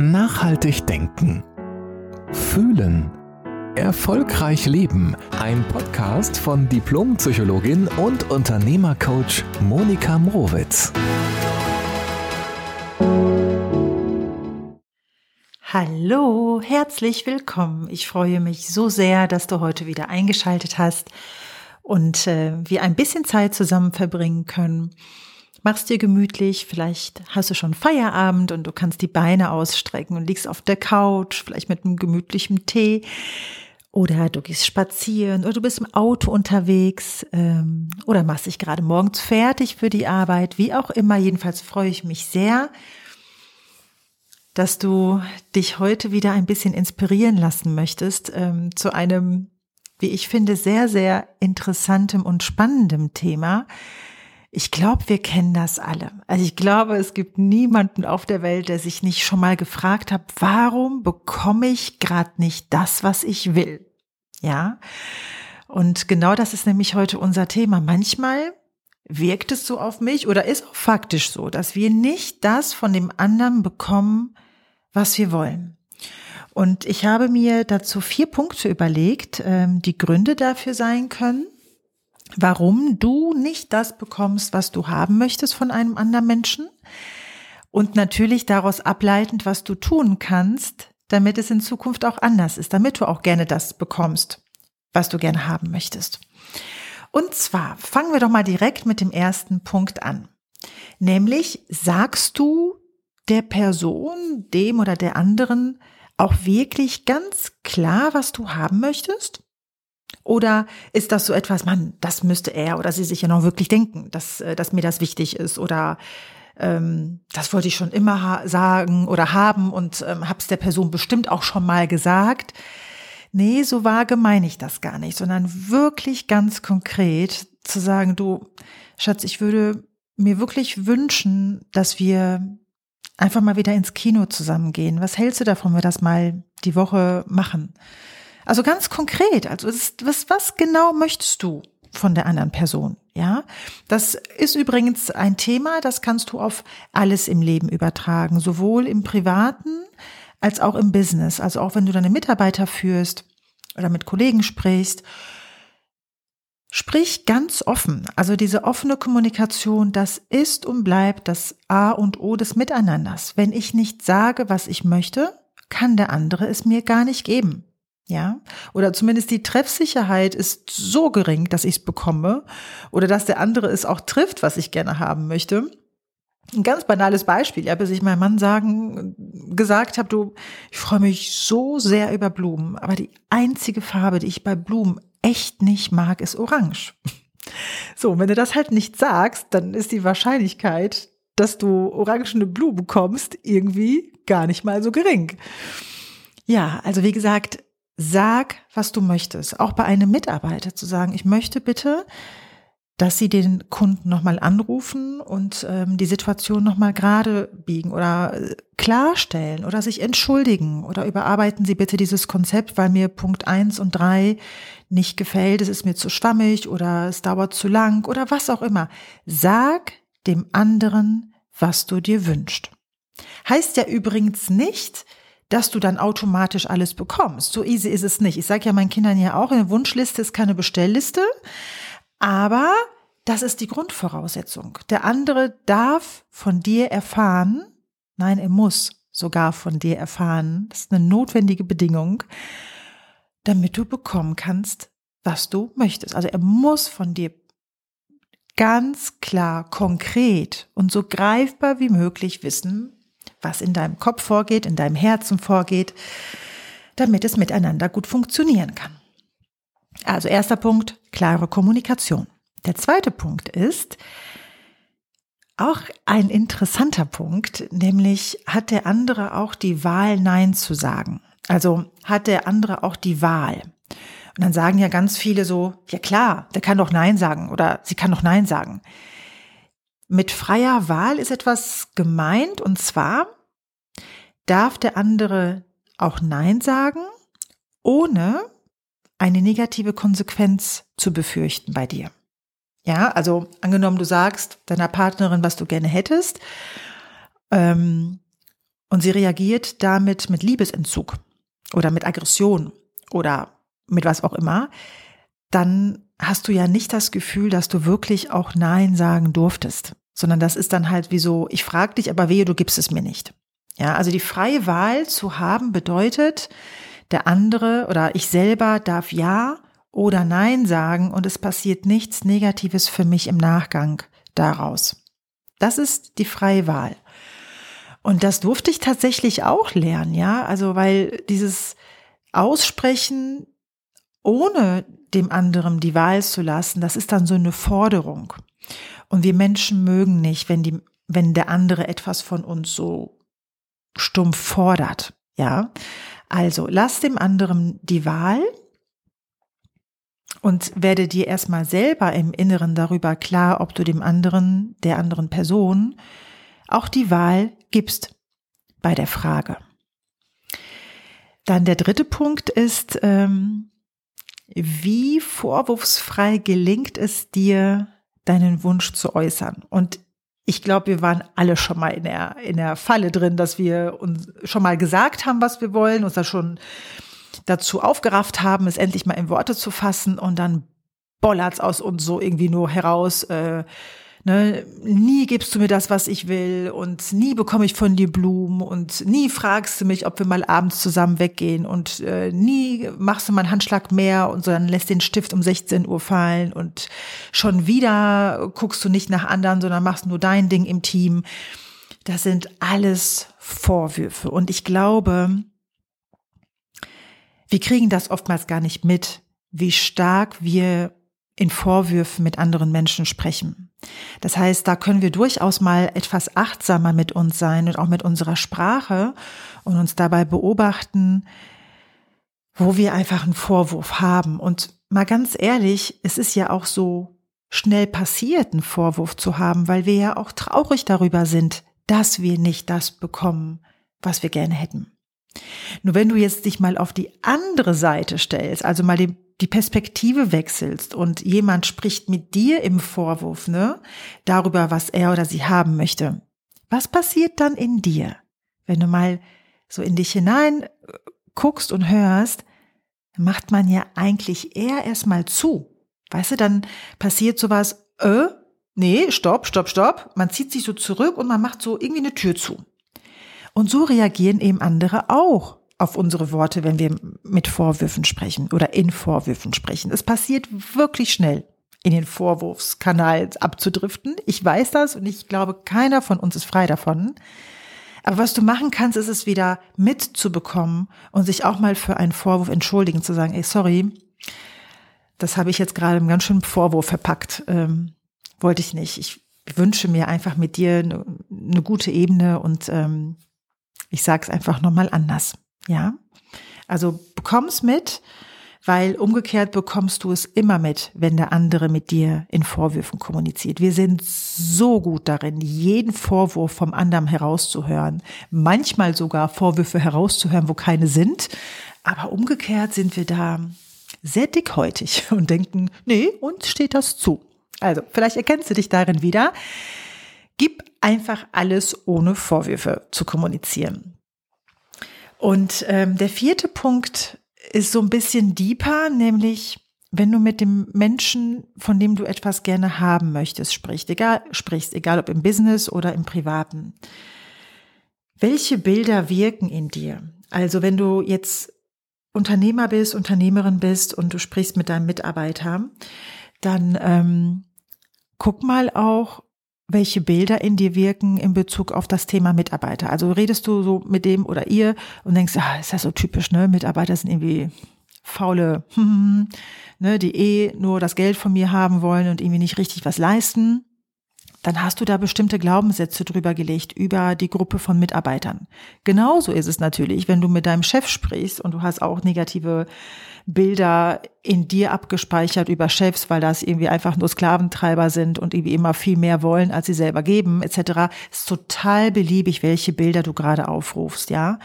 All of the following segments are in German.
Nachhaltig denken. Fühlen. Erfolgreich leben. Ein Podcast von Diplompsychologin und Unternehmercoach Monika Mrowitz. Hallo, herzlich willkommen. Ich freue mich so sehr, dass du heute wieder eingeschaltet hast und äh, wir ein bisschen Zeit zusammen verbringen können machst dir gemütlich, vielleicht hast du schon Feierabend und du kannst die Beine ausstrecken und liegst auf der Couch, vielleicht mit einem gemütlichen Tee. Oder du gehst spazieren oder du bist im Auto unterwegs ähm, oder machst dich gerade morgens fertig für die Arbeit, wie auch immer. Jedenfalls freue ich mich sehr, dass du dich heute wieder ein bisschen inspirieren lassen möchtest ähm, zu einem, wie ich finde, sehr, sehr interessantem und spannendem Thema, ich glaube, wir kennen das alle. Also ich glaube, es gibt niemanden auf der Welt, der sich nicht schon mal gefragt hat, warum bekomme ich gerade nicht das, was ich will? Ja. Und genau das ist nämlich heute unser Thema. Manchmal wirkt es so auf mich oder ist auch faktisch so, dass wir nicht das von dem anderen bekommen, was wir wollen. Und ich habe mir dazu vier Punkte überlegt, ähm, die Gründe dafür sein können warum du nicht das bekommst, was du haben möchtest von einem anderen Menschen und natürlich daraus ableitend, was du tun kannst, damit es in Zukunft auch anders ist, damit du auch gerne das bekommst, was du gerne haben möchtest. Und zwar fangen wir doch mal direkt mit dem ersten Punkt an. Nämlich sagst du der Person, dem oder der anderen auch wirklich ganz klar, was du haben möchtest? Oder ist das so etwas, man, das müsste er oder sie sich ja noch wirklich denken, dass, äh, dass mir das wichtig ist oder ähm, das wollte ich schon immer sagen oder haben und ähm, habe es der Person bestimmt auch schon mal gesagt. Nee, so vage meine ich das gar nicht, sondern wirklich ganz konkret zu sagen, du, Schatz, ich würde mir wirklich wünschen, dass wir einfach mal wieder ins Kino zusammengehen. Was hältst du davon, wir das mal die Woche machen? Also ganz konkret, also was, was genau möchtest du von der anderen Person? Ja, das ist übrigens ein Thema, das kannst du auf alles im Leben übertragen, sowohl im privaten als auch im Business. Also auch wenn du deine Mitarbeiter führst oder mit Kollegen sprichst. Sprich ganz offen. Also diese offene Kommunikation, das ist und bleibt das A und O des Miteinanders. Wenn ich nicht sage, was ich möchte, kann der andere es mir gar nicht geben. Ja, oder zumindest die Treffsicherheit ist so gering, dass ich es bekomme oder dass der andere es auch trifft, was ich gerne haben möchte. Ein ganz banales Beispiel, ja, bis ich meinem Mann sagen, gesagt habe, du, ich freue mich so sehr über Blumen, aber die einzige Farbe, die ich bei Blumen echt nicht mag, ist orange. So, wenn du das halt nicht sagst, dann ist die Wahrscheinlichkeit, dass du orangene Blumen bekommst, irgendwie gar nicht mal so gering. Ja, also wie gesagt, sag, was du möchtest. Auch bei einem Mitarbeiter zu sagen, ich möchte bitte, dass Sie den Kunden nochmal anrufen und ähm, die Situation nochmal gerade biegen oder äh, klarstellen oder sich entschuldigen oder überarbeiten Sie bitte dieses Konzept, weil mir Punkt eins und drei nicht gefällt, es ist mir zu schwammig oder es dauert zu lang oder was auch immer. Sag dem anderen, was du dir wünschst. Heißt ja übrigens nicht, dass du dann automatisch alles bekommst. So easy ist es nicht. Ich sage ja meinen Kindern ja auch, eine Wunschliste ist keine Bestellliste, aber das ist die Grundvoraussetzung. Der andere darf von dir erfahren, nein, er muss sogar von dir erfahren, das ist eine notwendige Bedingung, damit du bekommen kannst, was du möchtest. Also er muss von dir ganz klar, konkret und so greifbar wie möglich wissen, was in deinem Kopf vorgeht, in deinem Herzen vorgeht, damit es miteinander gut funktionieren kann. Also erster Punkt, klare Kommunikation. Der zweite Punkt ist, auch ein interessanter Punkt, nämlich hat der andere auch die Wahl, Nein zu sagen. Also hat der andere auch die Wahl. Und dann sagen ja ganz viele so, ja klar, der kann doch Nein sagen oder sie kann doch Nein sagen. Mit freier Wahl ist etwas gemeint und zwar darf der andere auch Nein sagen, ohne eine negative Konsequenz zu befürchten bei dir. Ja, also angenommen, du sagst deiner Partnerin, was du gerne hättest, ähm, und sie reagiert damit mit Liebesentzug oder mit Aggression oder mit was auch immer, dann hast du ja nicht das Gefühl, dass du wirklich auch Nein sagen durftest, sondern das ist dann halt wie so, ich frage dich, aber wehe, du gibst es mir nicht. Ja, also die freie Wahl zu haben bedeutet, der andere oder ich selber darf Ja oder Nein sagen und es passiert nichts Negatives für mich im Nachgang daraus. Das ist die freie Wahl. Und das durfte ich tatsächlich auch lernen, ja, also weil dieses Aussprechen ohne dem anderen die Wahl zu lassen, das ist dann so eine Forderung. Und wir Menschen mögen nicht, wenn die, wenn der andere etwas von uns so stumpf fordert, ja. Also lass dem anderen die Wahl und werde dir erstmal selber im Inneren darüber klar, ob du dem anderen, der anderen Person auch die Wahl gibst bei der Frage. Dann der dritte Punkt ist, ähm, wie vorwurfsfrei gelingt es dir, deinen Wunsch zu äußern? Und ich glaube, wir waren alle schon mal in der, in der Falle drin, dass wir uns schon mal gesagt haben, was wir wollen, uns da schon dazu aufgerafft haben, es endlich mal in Worte zu fassen und dann bollert's aus uns so irgendwie nur heraus, äh, Ne, nie gibst du mir das, was ich will und nie bekomme ich von dir Blumen und nie fragst du mich, ob wir mal abends zusammen weggehen und äh, nie machst du mal einen Handschlag mehr und sondern lässt den Stift um 16 Uhr fallen und schon wieder guckst du nicht nach anderen, sondern machst nur dein Ding im Team. Das sind alles Vorwürfe und ich glaube, wir kriegen das oftmals gar nicht mit, wie stark wir in Vorwürfen mit anderen Menschen sprechen. Das heißt, da können wir durchaus mal etwas achtsamer mit uns sein und auch mit unserer Sprache und uns dabei beobachten, wo wir einfach einen Vorwurf haben. Und mal ganz ehrlich, es ist ja auch so schnell passiert, einen Vorwurf zu haben, weil wir ja auch traurig darüber sind, dass wir nicht das bekommen, was wir gerne hätten. Nur wenn du jetzt dich mal auf die andere Seite stellst, also mal den die Perspektive wechselst und jemand spricht mit dir im Vorwurf, ne, darüber, was er oder sie haben möchte. Was passiert dann in dir, wenn du mal so in dich hinein äh, guckst und hörst, macht man ja eigentlich eher erstmal zu. Weißt du, dann passiert sowas, äh, nee, stopp, stopp, stopp. Man zieht sich so zurück und man macht so irgendwie eine Tür zu. Und so reagieren eben andere auch auf unsere Worte, wenn wir mit Vorwürfen sprechen oder in Vorwürfen sprechen. Es passiert wirklich schnell, in den Vorwurfskanal abzudriften. Ich weiß das und ich glaube, keiner von uns ist frei davon. Aber was du machen kannst, ist es wieder mitzubekommen und sich auch mal für einen Vorwurf entschuldigen, zu sagen, ey, sorry, das habe ich jetzt gerade im ganz schönen Vorwurf verpackt. Ähm, wollte ich nicht. Ich wünsche mir einfach mit dir eine, eine gute Ebene und ähm, ich sage es einfach nochmal anders. Ja, also bekomm's mit, weil umgekehrt bekommst du es immer mit, wenn der andere mit dir in Vorwürfen kommuniziert. Wir sind so gut darin, jeden Vorwurf vom anderen herauszuhören, manchmal sogar Vorwürfe herauszuhören, wo keine sind, aber umgekehrt sind wir da sehr dickhäutig und denken, nee, uns steht das zu. Also, vielleicht erkennst du dich darin wieder. Gib einfach alles ohne Vorwürfe zu kommunizieren. Und ähm, der vierte Punkt ist so ein bisschen deeper, nämlich wenn du mit dem Menschen, von dem du etwas gerne haben möchtest, sprichst, egal, sprichst, egal ob im Business oder im Privaten. Welche Bilder wirken in dir? Also wenn du jetzt Unternehmer bist, Unternehmerin bist und du sprichst mit deinem Mitarbeiter, dann ähm, guck mal auch, welche Bilder in dir wirken in Bezug auf das Thema Mitarbeiter. Also redest du so mit dem oder ihr und denkst, ah, ist ja so typisch, ne? Mitarbeiter sind irgendwie faule, hm, ne, die eh nur das Geld von mir haben wollen und irgendwie nicht richtig was leisten. Dann hast du da bestimmte Glaubenssätze drüber gelegt über die Gruppe von Mitarbeitern. Genauso ist es natürlich, wenn du mit deinem Chef sprichst und du hast auch negative Bilder in dir abgespeichert über Chefs, weil das irgendwie einfach nur Sklaventreiber sind und irgendwie immer viel mehr wollen, als sie selber geben, etc. ist total beliebig, welche Bilder du gerade aufrufst, ja.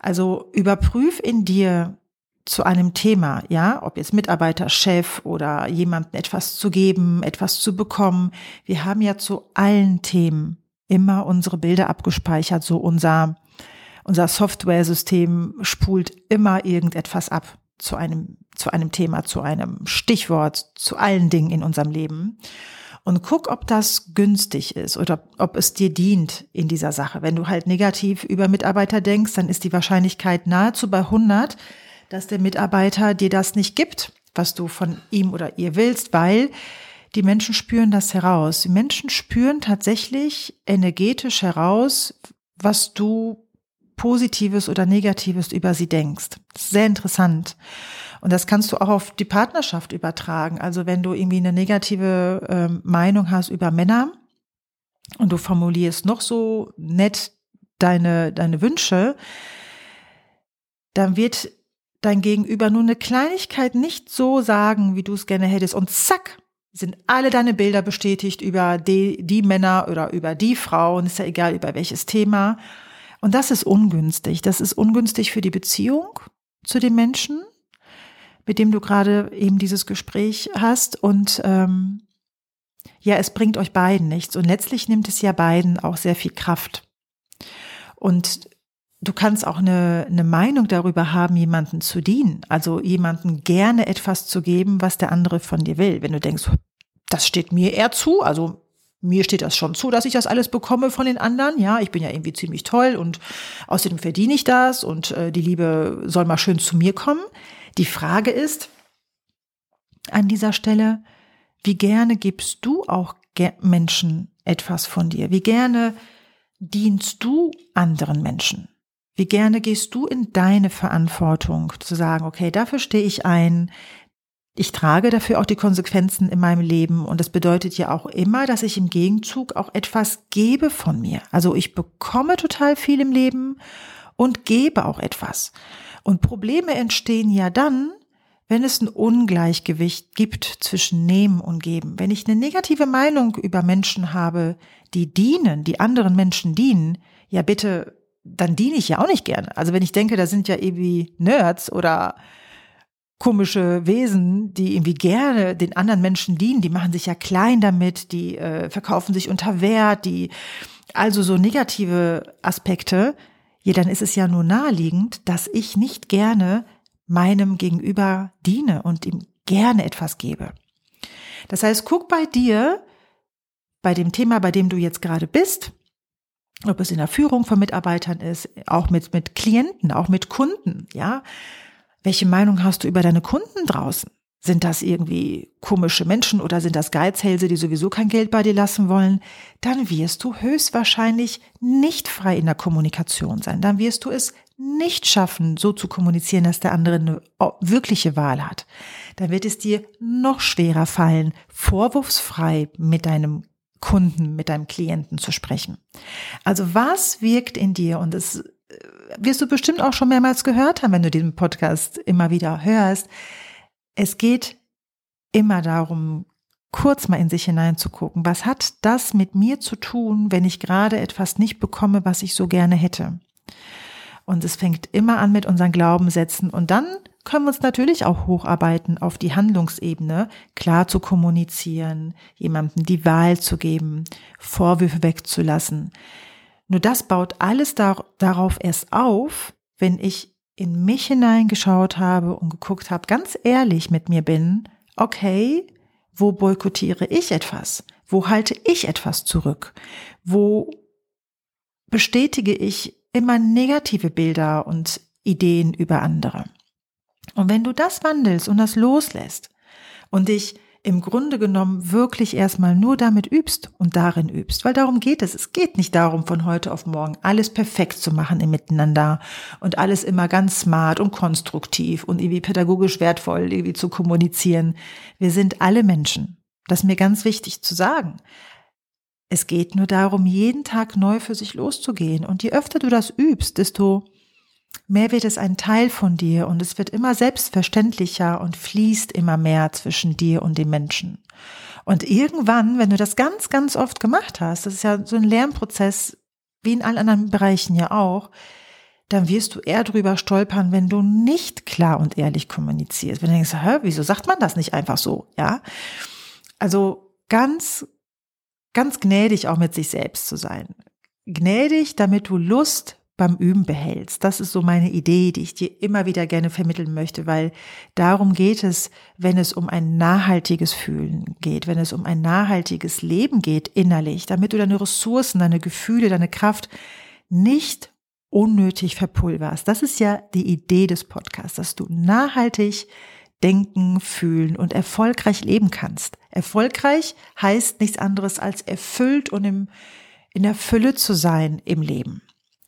Also überprüf in dir zu einem Thema, ja, ob jetzt Mitarbeiter, Chef oder jemandem etwas zu geben, etwas zu bekommen. Wir haben ja zu allen Themen immer unsere Bilder abgespeichert, so unser unser Software-System spult immer irgendetwas ab zu einem, zu einem Thema, zu einem Stichwort, zu allen Dingen in unserem Leben. Und guck, ob das günstig ist oder ob es dir dient in dieser Sache. Wenn du halt negativ über Mitarbeiter denkst, dann ist die Wahrscheinlichkeit nahezu bei 100, dass der Mitarbeiter dir das nicht gibt, was du von ihm oder ihr willst, weil die Menschen spüren das heraus. Die Menschen spüren tatsächlich energetisch heraus, was du Positives oder Negatives über sie denkst. Sehr interessant. Und das kannst du auch auf die Partnerschaft übertragen. Also wenn du irgendwie eine negative äh, Meinung hast über Männer und du formulierst noch so nett deine, deine Wünsche, dann wird dein Gegenüber nur eine Kleinigkeit nicht so sagen, wie du es gerne hättest. Und zack, sind alle deine Bilder bestätigt über die, die Männer oder über die Frauen, ist ja egal über welches Thema. Und das ist ungünstig. Das ist ungünstig für die Beziehung zu den Menschen, mit dem du gerade eben dieses Gespräch hast. Und ähm, ja, es bringt euch beiden nichts. Und letztlich nimmt es ja beiden auch sehr viel Kraft. Und du kannst auch eine, eine Meinung darüber haben, jemanden zu dienen. Also jemanden gerne etwas zu geben, was der andere von dir will. Wenn du denkst, das steht mir eher zu, also mir steht das schon zu, dass ich das alles bekomme von den anderen. Ja, ich bin ja irgendwie ziemlich toll und außerdem verdiene ich das und äh, die Liebe soll mal schön zu mir kommen. Die Frage ist an dieser Stelle, wie gerne gibst du auch Menschen etwas von dir? Wie gerne dienst du anderen Menschen? Wie gerne gehst du in deine Verantwortung zu sagen, okay, dafür stehe ich ein, ich trage dafür auch die Konsequenzen in meinem Leben und das bedeutet ja auch immer, dass ich im Gegenzug auch etwas gebe von mir. Also ich bekomme total viel im Leben und gebe auch etwas. Und Probleme entstehen ja dann, wenn es ein Ungleichgewicht gibt zwischen Nehmen und Geben. Wenn ich eine negative Meinung über Menschen habe, die dienen, die anderen Menschen dienen, ja bitte, dann diene ich ja auch nicht gerne. Also wenn ich denke, da sind ja irgendwie Nerds oder komische Wesen, die irgendwie gerne den anderen Menschen dienen, die machen sich ja klein damit, die äh, verkaufen sich unter Wert, die also so negative Aspekte, ja, dann ist es ja nur naheliegend, dass ich nicht gerne meinem Gegenüber diene und ihm gerne etwas gebe. Das heißt, guck bei dir, bei dem Thema, bei dem du jetzt gerade bist, ob es in der Führung von Mitarbeitern ist, auch mit, mit Klienten, auch mit Kunden, ja, welche Meinung hast du über deine Kunden draußen? Sind das irgendwie komische Menschen oder sind das Geizhälse, die sowieso kein Geld bei dir lassen wollen? Dann wirst du höchstwahrscheinlich nicht frei in der Kommunikation sein. Dann wirst du es nicht schaffen, so zu kommunizieren, dass der andere eine wirkliche Wahl hat. Dann wird es dir noch schwerer fallen, vorwurfsfrei mit deinem Kunden, mit deinem Klienten zu sprechen. Also was wirkt in dir? Und es wirst du bestimmt auch schon mehrmals gehört haben, wenn du diesen Podcast immer wieder hörst. Es geht immer darum, kurz mal in sich hineinzugucken. Was hat das mit mir zu tun, wenn ich gerade etwas nicht bekomme, was ich so gerne hätte? Und es fängt immer an mit unseren Glaubenssätzen und dann können wir uns natürlich auch hocharbeiten auf die Handlungsebene, klar zu kommunizieren, jemandem die Wahl zu geben, Vorwürfe wegzulassen. Nur das baut alles dar darauf erst auf, wenn ich in mich hineingeschaut habe und geguckt habe, ganz ehrlich mit mir bin, okay, wo boykottiere ich etwas? Wo halte ich etwas zurück? Wo bestätige ich immer negative Bilder und Ideen über andere? Und wenn du das wandelst und das loslässt und dich im Grunde genommen wirklich erstmal nur damit übst und darin übst, weil darum geht es. Es geht nicht darum, von heute auf morgen alles perfekt zu machen im Miteinander und alles immer ganz smart und konstruktiv und irgendwie pädagogisch wertvoll irgendwie zu kommunizieren. Wir sind alle Menschen. Das ist mir ganz wichtig zu sagen. Es geht nur darum, jeden Tag neu für sich loszugehen. Und je öfter du das übst, desto mehr wird es ein Teil von dir und es wird immer selbstverständlicher und fließt immer mehr zwischen dir und den Menschen. Und irgendwann, wenn du das ganz, ganz oft gemacht hast, das ist ja so ein Lernprozess, wie in allen anderen Bereichen ja auch, dann wirst du eher drüber stolpern, wenn du nicht klar und ehrlich kommunizierst. Wenn du denkst, hä, wieso sagt man das nicht einfach so, ja? Also ganz, ganz gnädig auch mit sich selbst zu sein. Gnädig, damit du Lust beim Üben behältst. Das ist so meine Idee, die ich dir immer wieder gerne vermitteln möchte, weil darum geht es, wenn es um ein nachhaltiges Fühlen geht, wenn es um ein nachhaltiges Leben geht innerlich, damit du deine Ressourcen, deine Gefühle, deine Kraft nicht unnötig verpulverst. Das ist ja die Idee des Podcasts, dass du nachhaltig denken, fühlen und erfolgreich leben kannst. Erfolgreich heißt nichts anderes als erfüllt und im, in der Fülle zu sein im Leben.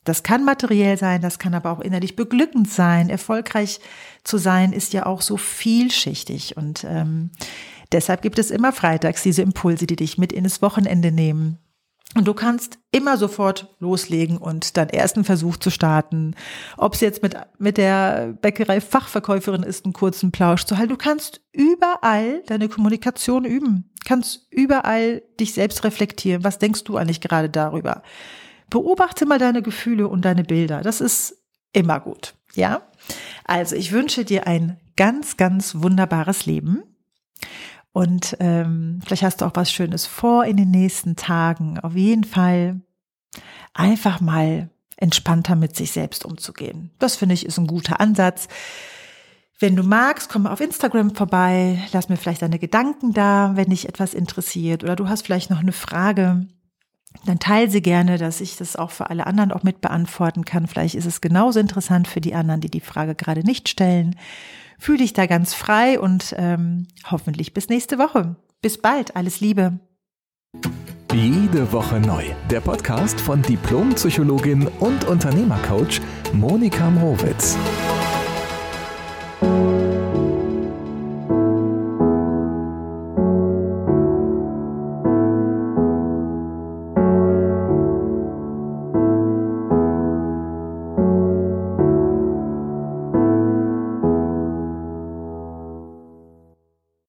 Das kann materiell sein, das kann aber auch innerlich beglückend sein. Erfolgreich zu sein ist ja auch so vielschichtig und ähm, deshalb gibt es immer freitags diese Impulse, die dich mit in das Wochenende nehmen. Und du kannst immer sofort loslegen und deinen ersten Versuch zu starten. Ob es jetzt mit, mit der Bäckerei Fachverkäuferin ist, einen kurzen Plausch zu halten. Du kannst überall deine Kommunikation üben. Kannst überall dich selbst reflektieren. Was denkst du eigentlich gerade darüber? Beobachte mal deine Gefühle und deine Bilder. Das ist immer gut. Ja? Also ich wünsche dir ein ganz, ganz wunderbares Leben. Und ähm, vielleicht hast du auch was Schönes vor in den nächsten Tagen. Auf jeden Fall einfach mal entspannter mit sich selbst umzugehen. Das finde ich ist ein guter Ansatz. Wenn du magst, komm auf Instagram vorbei, lass mir vielleicht deine Gedanken da, wenn dich etwas interessiert oder du hast vielleicht noch eine Frage dann teile sie gerne, dass ich das auch für alle anderen auch mit beantworten kann. Vielleicht ist es genauso interessant für die anderen, die die Frage gerade nicht stellen. Fühle dich da ganz frei und ähm, hoffentlich bis nächste Woche. Bis bald, alles Liebe. Jede Woche neu. Der Podcast von Diplompsychologin und Unternehmercoach Monika Mrowitz.